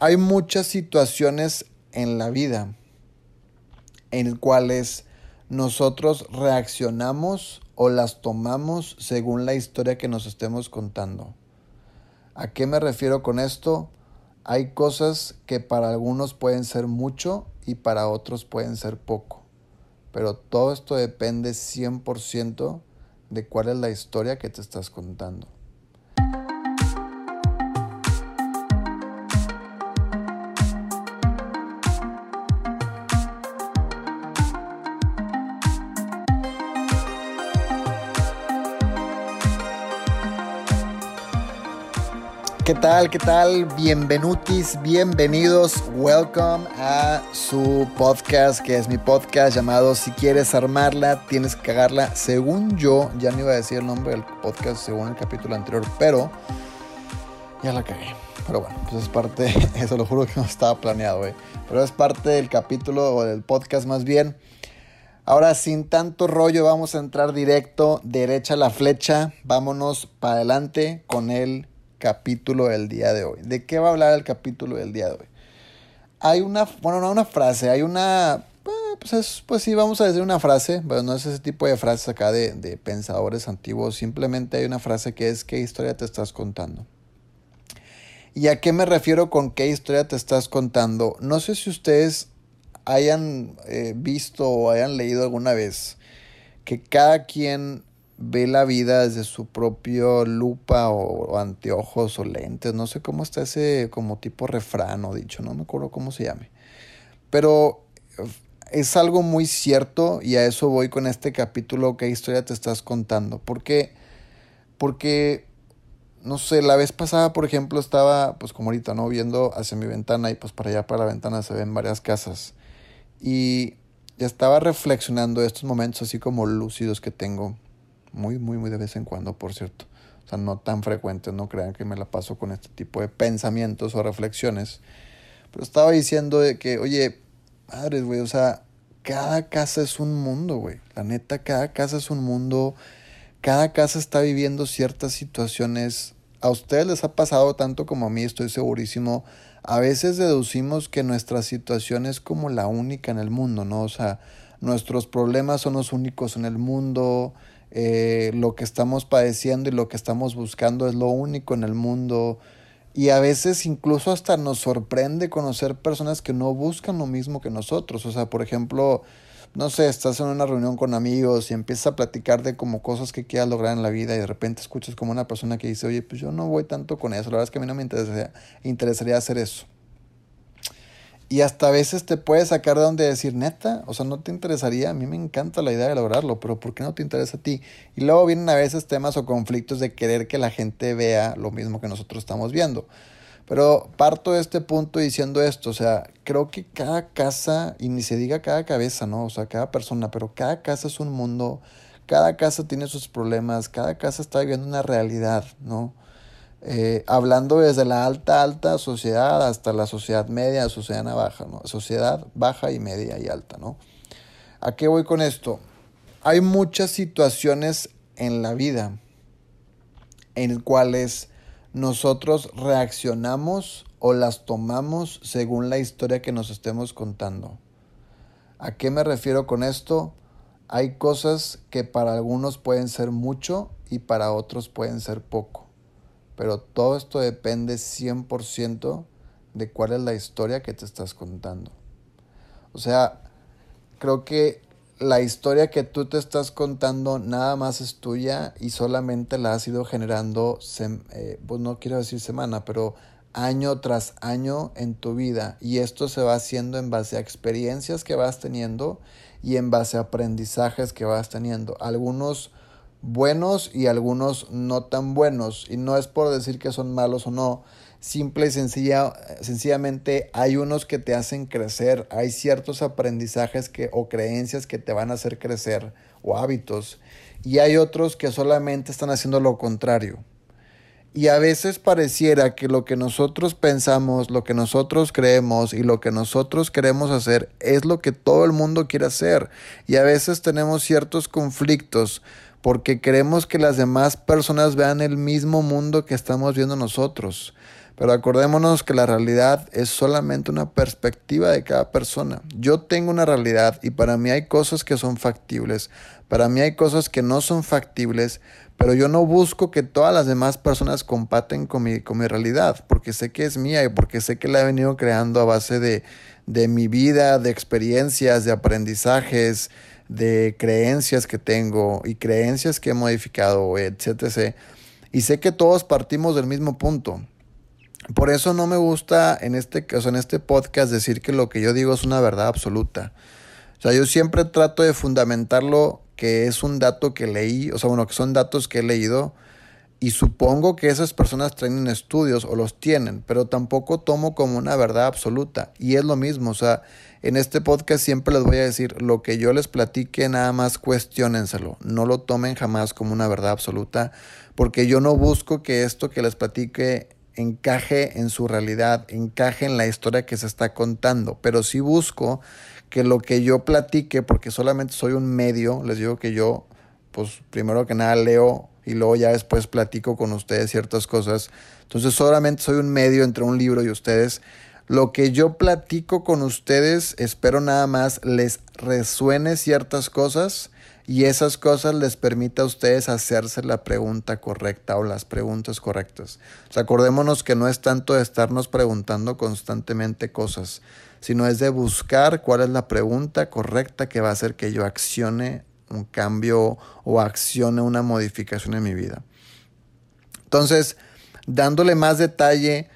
Hay muchas situaciones en la vida en cuales nosotros reaccionamos o las tomamos según la historia que nos estemos contando. ¿A qué me refiero con esto? Hay cosas que para algunos pueden ser mucho y para otros pueden ser poco. Pero todo esto depende 100% de cuál es la historia que te estás contando. ¿Qué tal? ¿Qué tal? Bienvenutis, bienvenidos, welcome a su podcast, que es mi podcast llamado Si quieres armarla, tienes que cagarla. Según yo, ya no iba a decir el nombre del podcast según el capítulo anterior, pero ya la cagué. Pero bueno, pues es parte, eso lo juro que no estaba planeado, eh. Pero es parte del capítulo o del podcast más bien. Ahora, sin tanto rollo, vamos a entrar directo, derecha la flecha. Vámonos para adelante con el capítulo del día de hoy. ¿De qué va a hablar el capítulo del día de hoy? Hay una, bueno, no una frase, hay una, eh, pues, pues, sí, vamos a decir una frase, pero no es ese tipo de frases acá de, de pensadores antiguos, simplemente hay una frase que es ¿qué historia te estás contando? ¿Y a qué me refiero con qué historia te estás contando? No sé si ustedes hayan eh, visto o hayan leído alguna vez que cada quien ve la vida desde su propio lupa o, anteojos o lentes, no sé cómo está ese como tipo refrán o dicho, no me acuerdo cómo se llame. Pero es algo muy cierto y a eso voy con este capítulo, qué historia te estás contando. ¿Por qué? Porque, no sé, la vez pasada, por ejemplo, estaba, pues como ahorita, ¿no? Viendo hacia mi ventana y pues para allá, para la ventana, se ven varias casas. Y estaba reflexionando estos momentos así como lúcidos que tengo muy, muy, muy de vez en cuando, por cierto. O sea, no tan frecuente, no crean que me la paso con este tipo de pensamientos o reflexiones. Pero estaba diciendo de que, oye, madres, güey, o sea, cada casa es un mundo, güey. La neta, cada casa es un mundo. Cada casa está viviendo ciertas situaciones. A ustedes les ha pasado tanto como a mí, estoy segurísimo. A veces deducimos que nuestra situación es como la única en el mundo, ¿no? O sea, nuestros problemas son los únicos en el mundo eh, lo que estamos padeciendo y lo que estamos buscando es lo único en el mundo. Y a veces incluso hasta nos sorprende conocer personas que no buscan lo mismo que nosotros. O sea, por ejemplo, no sé, estás en una reunión con amigos y empiezas a platicar de como cosas que quieras lograr en la vida y de repente escuchas como una persona que dice, oye, pues yo no voy tanto con eso, la verdad es que a mí no me interesaría, interesaría hacer eso. Y hasta a veces te puedes sacar de donde decir, neta, o sea, no te interesaría, a mí me encanta la idea de lograrlo, pero ¿por qué no te interesa a ti? Y luego vienen a veces temas o conflictos de querer que la gente vea lo mismo que nosotros estamos viendo. Pero parto de este punto diciendo esto, o sea, creo que cada casa, y ni se diga cada cabeza, ¿no? O sea, cada persona, pero cada casa es un mundo, cada casa tiene sus problemas, cada casa está viviendo una realidad, ¿no? Eh, hablando desde la alta, alta sociedad hasta la sociedad media, sociedad baja, ¿no? Sociedad baja y media y alta, ¿no? ¿A qué voy con esto? Hay muchas situaciones en la vida en cuales nosotros reaccionamos o las tomamos según la historia que nos estemos contando. ¿A qué me refiero con esto? Hay cosas que para algunos pueden ser mucho y para otros pueden ser poco. Pero todo esto depende 100% de cuál es la historia que te estás contando. O sea, creo que la historia que tú te estás contando nada más es tuya y solamente la has ido generando, eh, pues no quiero decir semana, pero año tras año en tu vida. Y esto se va haciendo en base a experiencias que vas teniendo y en base a aprendizajes que vas teniendo. Algunos buenos y algunos no tan buenos. Y no es por decir que son malos o no. Simple y sencilla, sencillamente hay unos que te hacen crecer, hay ciertos aprendizajes que, o creencias que te van a hacer crecer o hábitos. Y hay otros que solamente están haciendo lo contrario. Y a veces pareciera que lo que nosotros pensamos, lo que nosotros creemos y lo que nosotros queremos hacer es lo que todo el mundo quiere hacer. Y a veces tenemos ciertos conflictos porque queremos que las demás personas vean el mismo mundo que estamos viendo nosotros. Pero acordémonos que la realidad es solamente una perspectiva de cada persona. Yo tengo una realidad y para mí hay cosas que son factibles, para mí hay cosas que no son factibles, pero yo no busco que todas las demás personas compaten con mi, con mi realidad, porque sé que es mía y porque sé que la he venido creando a base de, de mi vida, de experiencias, de aprendizajes, de creencias que tengo y creencias que he modificado, etc. Y sé que todos partimos del mismo punto. Por eso no me gusta en este, caso en este podcast decir que lo que yo digo es una verdad absoluta. O sea, yo siempre trato de fundamentarlo que es un dato que leí, o sea, bueno, que son datos que he leído y supongo que esas personas traen estudios o los tienen, pero tampoco tomo como una verdad absoluta. Y es lo mismo, o sea, en este podcast siempre les voy a decir, lo que yo les platique, nada más cuestionenselo, no lo tomen jamás como una verdad absoluta, porque yo no busco que esto que les platique encaje en su realidad, encaje en la historia que se está contando, pero sí busco que lo que yo platique, porque solamente soy un medio, les digo que yo, pues primero que nada leo y luego ya después platico con ustedes ciertas cosas, entonces solamente soy un medio entre un libro y ustedes. Lo que yo platico con ustedes, espero nada más les resuene ciertas cosas y esas cosas les permita a ustedes hacerse la pregunta correcta o las preguntas correctas. acordémonos que no es tanto de estarnos preguntando constantemente cosas, sino es de buscar cuál es la pregunta correcta que va a hacer que yo accione un cambio o accione una modificación en mi vida. Entonces, dándole más detalle,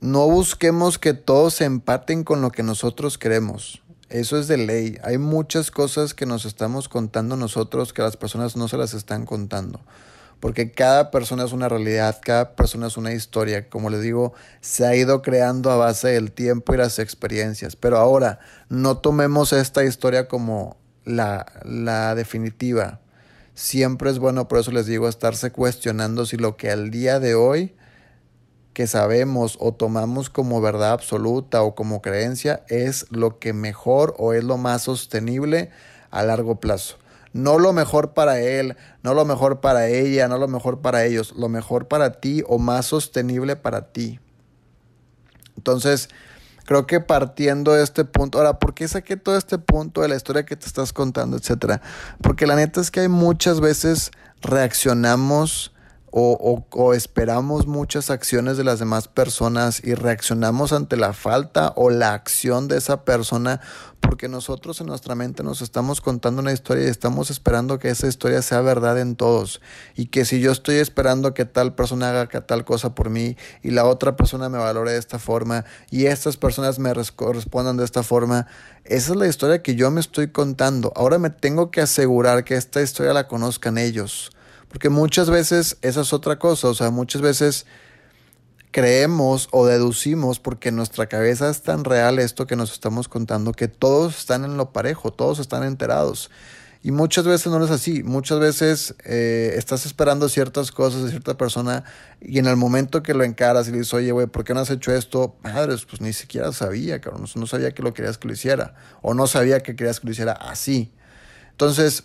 no busquemos que todos se empaten con lo que nosotros queremos. Eso es de ley. Hay muchas cosas que nos estamos contando nosotros que las personas no se las están contando. Porque cada persona es una realidad, cada persona es una historia. Como les digo, se ha ido creando a base del tiempo y las experiencias. Pero ahora, no tomemos esta historia como la, la definitiva. Siempre es bueno, por eso les digo, estarse cuestionando si lo que al día de hoy que sabemos o tomamos como verdad absoluta o como creencia es lo que mejor o es lo más sostenible a largo plazo. No lo mejor para él, no lo mejor para ella, no lo mejor para ellos, lo mejor para ti o más sostenible para ti. Entonces, creo que partiendo de este punto, ahora, ¿por qué saqué todo este punto de la historia que te estás contando, etcétera? Porque la neta es que hay muchas veces reaccionamos o, o, esperamos muchas acciones de las demás personas y reaccionamos ante la falta o la acción de esa persona porque nosotros en nuestra mente nos estamos contando una historia y estamos esperando que esa historia sea verdad en todos y que si yo estoy esperando que tal persona haga tal cosa por mí y la otra persona me valore de esta forma y estas personas me respondan de esta forma, esa es la historia que yo me estoy contando. Ahora me tengo que asegurar que esta historia la conozcan ellos porque muchas veces esa es otra cosa, o sea, muchas veces creemos o deducimos porque en nuestra cabeza es tan real esto que nos estamos contando que todos están en lo parejo, todos están enterados. Y muchas veces no es así, muchas veces eh, estás esperando ciertas cosas de cierta persona y en el momento que lo encaras y le dices, oye, güey, ¿por qué no has hecho esto? Madres, pues ni siquiera sabía, cabrón, no sabía que lo querías que lo hiciera o no sabía que querías que lo hiciera así. Entonces,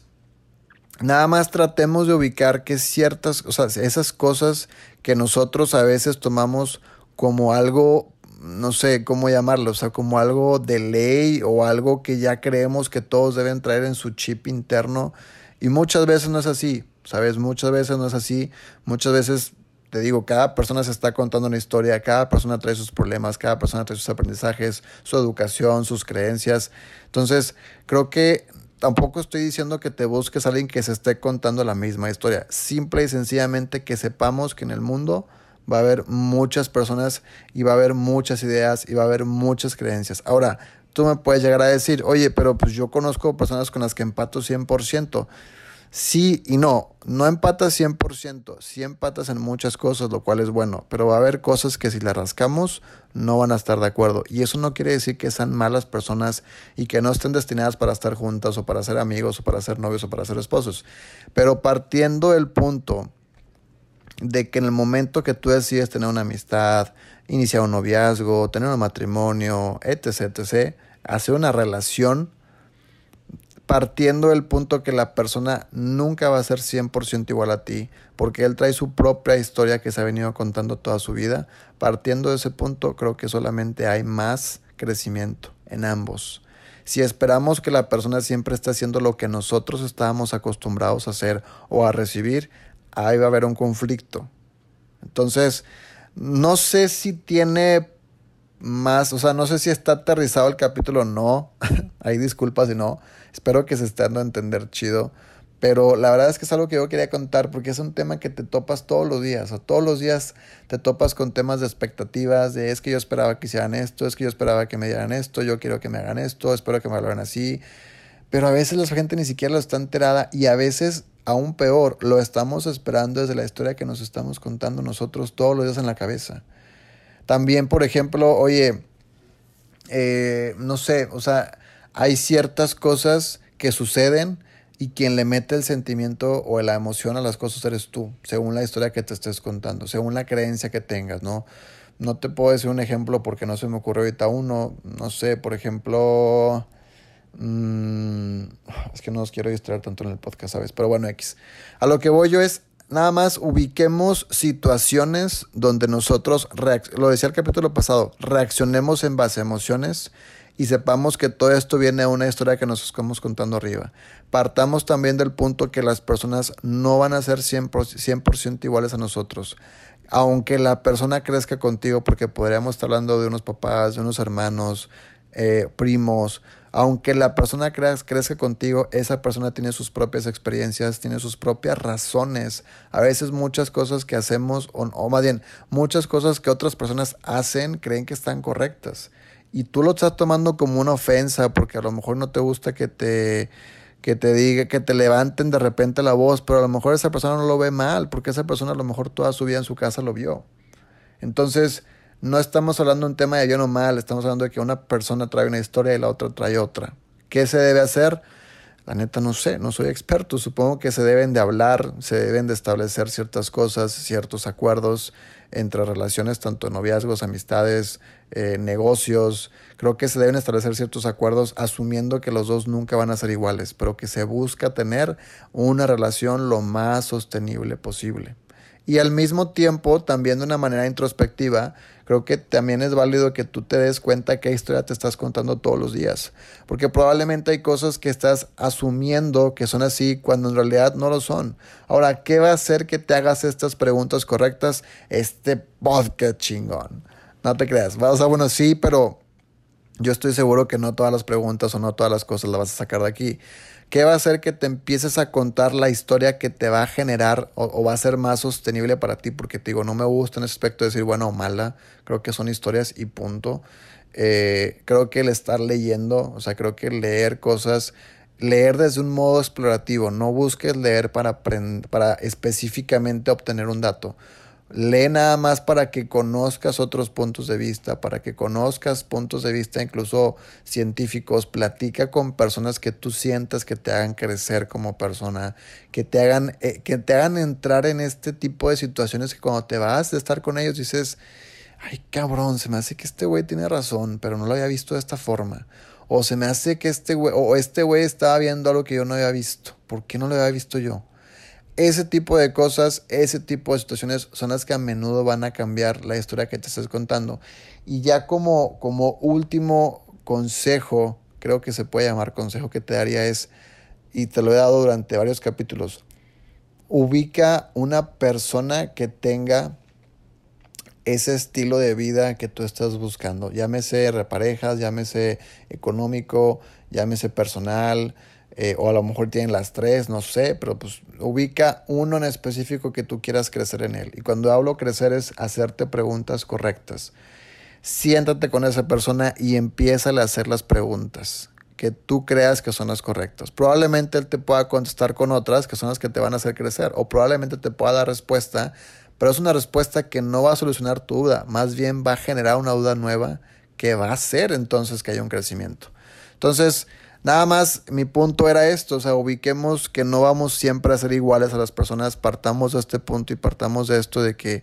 Nada más tratemos de ubicar que ciertas, o sea, esas cosas que nosotros a veces tomamos como algo, no sé cómo llamarlo, o sea, como algo de ley o algo que ya creemos que todos deben traer en su chip interno. Y muchas veces no es así, ¿sabes? Muchas veces no es así. Muchas veces, te digo, cada persona se está contando una historia, cada persona trae sus problemas, cada persona trae sus aprendizajes, su educación, sus creencias. Entonces, creo que tampoco estoy diciendo que te busques a alguien que se esté contando la misma historia. Simple y sencillamente que sepamos que en el mundo va a haber muchas personas y va a haber muchas ideas y va a haber muchas creencias. Ahora, tú me puedes llegar a decir, oye, pero pues yo conozco personas con las que empato 100% sí y no. No empatas 100%, sí empatas en muchas cosas, lo cual es bueno, pero va a haber cosas que si las rascamos no van a estar de acuerdo. Y eso no quiere decir que sean malas personas y que no estén destinadas para estar juntas o para ser amigos o para ser novios o para ser esposos. Pero partiendo del punto de que en el momento que tú decides tener una amistad, iniciar un noviazgo, tener un matrimonio, etc., etc., hacer una relación, partiendo del punto que la persona nunca va a ser 100% igual a ti, porque él trae su propia historia que se ha venido contando toda su vida, partiendo de ese punto creo que solamente hay más crecimiento en ambos. Si esperamos que la persona siempre esté haciendo lo que nosotros estábamos acostumbrados a hacer o a recibir, ahí va a haber un conflicto. Entonces, no sé si tiene más, o sea, no sé si está aterrizado el capítulo no. Hay disculpas si no. Espero que se esté dando a entender chido. Pero la verdad es que es algo que yo quería contar porque es un tema que te topas todos los días. O todos los días te topas con temas de expectativas, de es que yo esperaba que hicieran esto, es que yo esperaba que me dieran esto, yo quiero que me hagan esto, espero que me lo hagan así. Pero a veces la gente ni siquiera lo está enterada y a veces, aún peor, lo estamos esperando desde la historia que nos estamos contando nosotros todos los días en la cabeza. También, por ejemplo, oye, eh, no sé, o sea, hay ciertas cosas que suceden y quien le mete el sentimiento o la emoción a las cosas eres tú, según la historia que te estés contando, según la creencia que tengas, ¿no? No te puedo decir un ejemplo porque no se me ocurre ahorita uno, no sé, por ejemplo, mmm, es que no os quiero distraer tanto en el podcast, ¿sabes? Pero bueno, X. A lo que voy yo es, nada más ubiquemos situaciones donde nosotros, lo decía el capítulo pasado, reaccionemos en base a emociones y sepamos que todo esto viene de una historia que nos estamos contando arriba. Partamos también del punto que las personas no van a ser 100%, iguales a nosotros. Aunque la persona crezca contigo, porque podríamos estar hablando de unos papás, de unos hermanos, eh, primos, aunque la persona crezca contigo, esa persona tiene sus propias experiencias, tiene sus propias razones. A veces muchas cosas que hacemos, o, o, más bien, muchas cosas que otras personas hacen, creen que están correctas. Y tú lo estás tomando como una ofensa porque a lo mejor no te gusta que te, que te diga, que te levanten de repente la voz, pero a lo mejor esa persona no lo ve mal, porque esa persona a lo mejor toda su vida en su casa lo vio. Entonces, no estamos hablando de un tema de bien o mal, estamos hablando de que una persona trae una historia y la otra trae otra. ¿Qué se debe hacer? La neta no sé, no soy experto. Supongo que se deben de hablar, se deben de establecer ciertas cosas, ciertos acuerdos entre relaciones, tanto noviazgos, amistades, eh, negocios. Creo que se deben establecer ciertos acuerdos asumiendo que los dos nunca van a ser iguales, pero que se busca tener una relación lo más sostenible posible. Y al mismo tiempo, también de una manera introspectiva, creo que también es válido que tú te des cuenta qué historia te estás contando todos los días. Porque probablemente hay cosas que estás asumiendo que son así cuando en realidad no lo son. Ahora, ¿qué va a hacer que te hagas estas preguntas correctas? Este podcast chingón. No te creas. Vas a, bueno, sí, pero yo estoy seguro que no todas las preguntas o no todas las cosas las vas a sacar de aquí. ¿Qué va a hacer que te empieces a contar la historia que te va a generar o, va a ser más sostenible para ti? Porque te digo, no me gusta en ese aspecto de decir buena o mala. Creo que son historias y punto. Eh, creo que el estar leyendo, o sea, creo que leer cosas, leer desde un modo explorativo, no busques leer para, para específicamente obtener un dato. Lee nada más para que conozcas otros puntos de vista, para que conozcas puntos de vista incluso científicos. Platica con personas que tú sientas que te hagan crecer como persona, que te hagan, eh, que te hagan entrar en este tipo de situaciones que cuando te vas de estar con ellos dices, ay cabrón, se me hace que este güey tiene razón, pero no lo había visto de esta forma. O se me hace que este güey, o este güey estaba viendo algo que yo no había visto. ¿Por qué no lo había visto yo? Ese tipo de cosas, ese tipo de situaciones son las que a menudo van a cambiar la historia que te estás contando. Y ya como, como último consejo, creo que se puede llamar consejo que te daría es, y te lo he dado durante varios capítulos, ubica una persona que tenga ese estilo de vida que tú estás buscando. Llámese reparejas, llámese económico, llámese personal, eh, o a lo mejor tienen las tres, no sé, pero pues ubica uno en específico que tú quieras crecer en él. Y cuando hablo crecer es hacerte preguntas correctas. Siéntate con esa persona y empieza a hacer las preguntas que tú creas que son las correctas. Probablemente él te pueda contestar con otras que son las que te van a hacer crecer o probablemente te pueda dar respuesta, pero es una respuesta que no va a solucionar tu duda, más bien va a generar una duda nueva que va a hacer entonces que haya un crecimiento. Entonces, Nada más mi punto era esto, o sea, ubiquemos que no vamos siempre a ser iguales a las personas, partamos de este punto y partamos de esto de que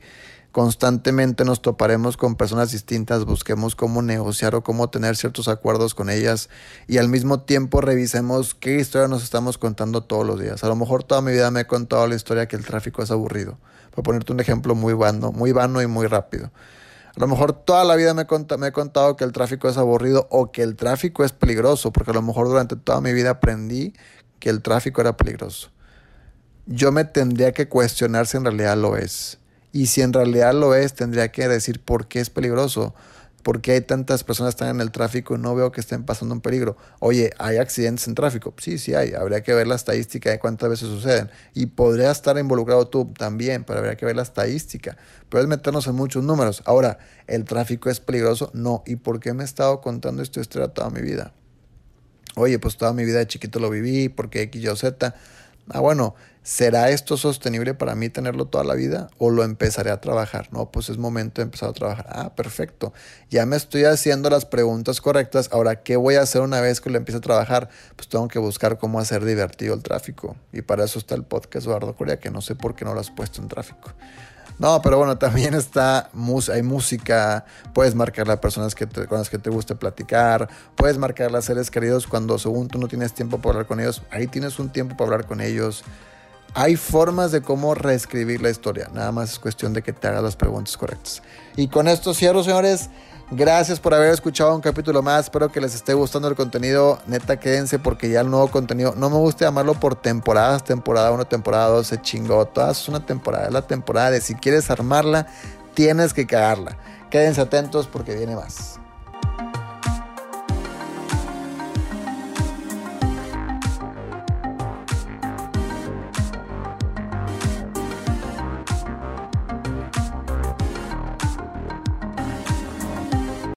constantemente nos toparemos con personas distintas, busquemos cómo negociar o cómo tener ciertos acuerdos con ellas y al mismo tiempo revisemos qué historia nos estamos contando todos los días. A lo mejor toda mi vida me he contado la historia que el tráfico es aburrido. Para ponerte un ejemplo muy vano, muy vano y muy rápido. A lo mejor toda la vida me, me he contado que el tráfico es aburrido o que el tráfico es peligroso, porque a lo mejor durante toda mi vida aprendí que el tráfico era peligroso. Yo me tendría que cuestionar si en realidad lo es. Y si en realidad lo es, tendría que decir por qué es peligroso. ¿Por qué hay tantas personas que están en el tráfico y no veo que estén pasando un peligro? Oye, ¿hay accidentes en tráfico? Sí, sí hay. Habría que ver la estadística de cuántas veces suceden. Y podría estar involucrado tú también, pero habría que ver la estadística. Pero es meternos en muchos números. Ahora, ¿el tráfico es peligroso? No. ¿Y por qué me he estado contando esta historia toda mi vida? Oye, pues toda mi vida de chiquito lo viví, porque X, Y o Z. Ah, bueno, ¿será esto sostenible para mí tenerlo toda la vida o lo empezaré a trabajar? No, pues es momento de empezar a trabajar. Ah, perfecto. Ya me estoy haciendo las preguntas correctas. Ahora, ¿qué voy a hacer una vez que lo empiece a trabajar? Pues tengo que buscar cómo hacer divertido el tráfico. Y para eso está el podcast Eduardo Corea, que no sé por qué no lo has puesto en tráfico. No, pero bueno, también está, hay música, puedes marcar las personas con las que te guste platicar, puedes marcar las seres queridos cuando según tú no tienes tiempo para hablar con ellos, ahí tienes un tiempo para hablar con ellos. Hay formas de cómo reescribir la historia, nada más es cuestión de que te hagas las preguntas correctas. Y con esto cierro, señores. Gracias por haber escuchado un capítulo más. Espero que les esté gustando el contenido. Neta, quédense porque ya el nuevo contenido, no me gusta llamarlo por temporadas, temporada 1, temporada 2, se chingó. Todas es una temporada, es la temporada de si quieres armarla, tienes que cagarla. Quédense atentos porque viene más.